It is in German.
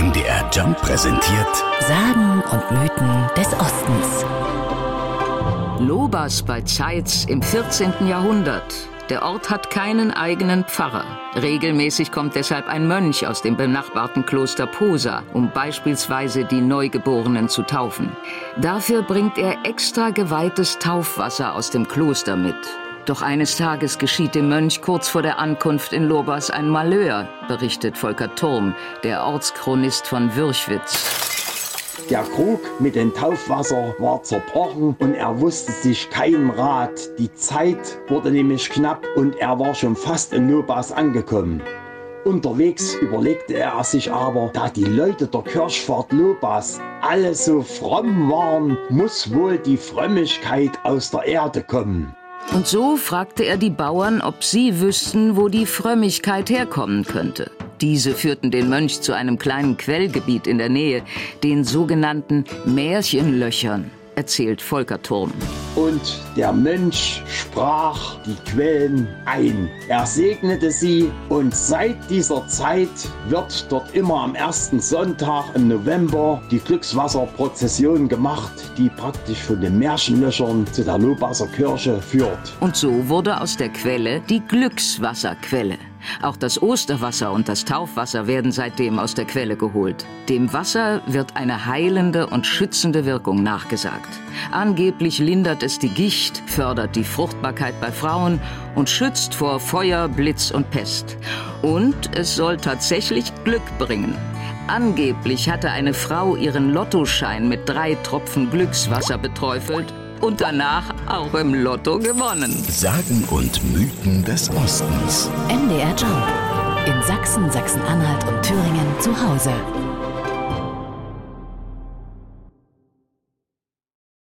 MDR Jump präsentiert Sagen und Mythen des Ostens. Lobas bei Zeitz im 14. Jahrhundert. Der Ort hat keinen eigenen Pfarrer. Regelmäßig kommt deshalb ein Mönch aus dem benachbarten Kloster Posa, um beispielsweise die Neugeborenen zu taufen. Dafür bringt er extra geweihtes Taufwasser aus dem Kloster mit. Doch eines Tages geschieht dem Mönch kurz vor der Ankunft in Lobas ein Malheur, berichtet Volker Turm, der Ortschronist von Würchwitz. Der Krug mit dem Taufwasser war zerbrochen und er wusste sich keinen Rat. Die Zeit wurde nämlich knapp und er war schon fast in Lobas angekommen. Unterwegs überlegte er sich aber, da die Leute der Kirchfahrt Lobas alle so fromm waren, muss wohl die Frömmigkeit aus der Erde kommen. Und so fragte er die Bauern, ob sie wüssten, wo die Frömmigkeit herkommen könnte. Diese führten den Mönch zu einem kleinen Quellgebiet in der Nähe, den sogenannten Märchenlöchern, erzählt Volker Turm. Und der Mönch sprach die Quellen ein. Er segnete sie und seit dieser Zeit wird dort immer am ersten Sonntag im November die Glückswasserprozession gemacht, die praktisch von den Märchenlöchern zu der Lobasser Kirche führt. Und so wurde aus der Quelle die Glückswasserquelle. Auch das Osterwasser und das Taufwasser werden seitdem aus der Quelle geholt. Dem Wasser wird eine heilende und schützende Wirkung nachgesagt. Angeblich lindert es die Gicht, fördert die Fruchtbarkeit bei Frauen und schützt vor Feuer, Blitz und Pest. Und es soll tatsächlich Glück bringen. Angeblich hatte eine Frau ihren Lottoschein mit drei Tropfen Glückswasser beträufelt und danach auch im Lotto gewonnen. Sagen und Mythen des Ostens. MDR Jump. In Sachsen, Sachsen-Anhalt und Thüringen zu Hause.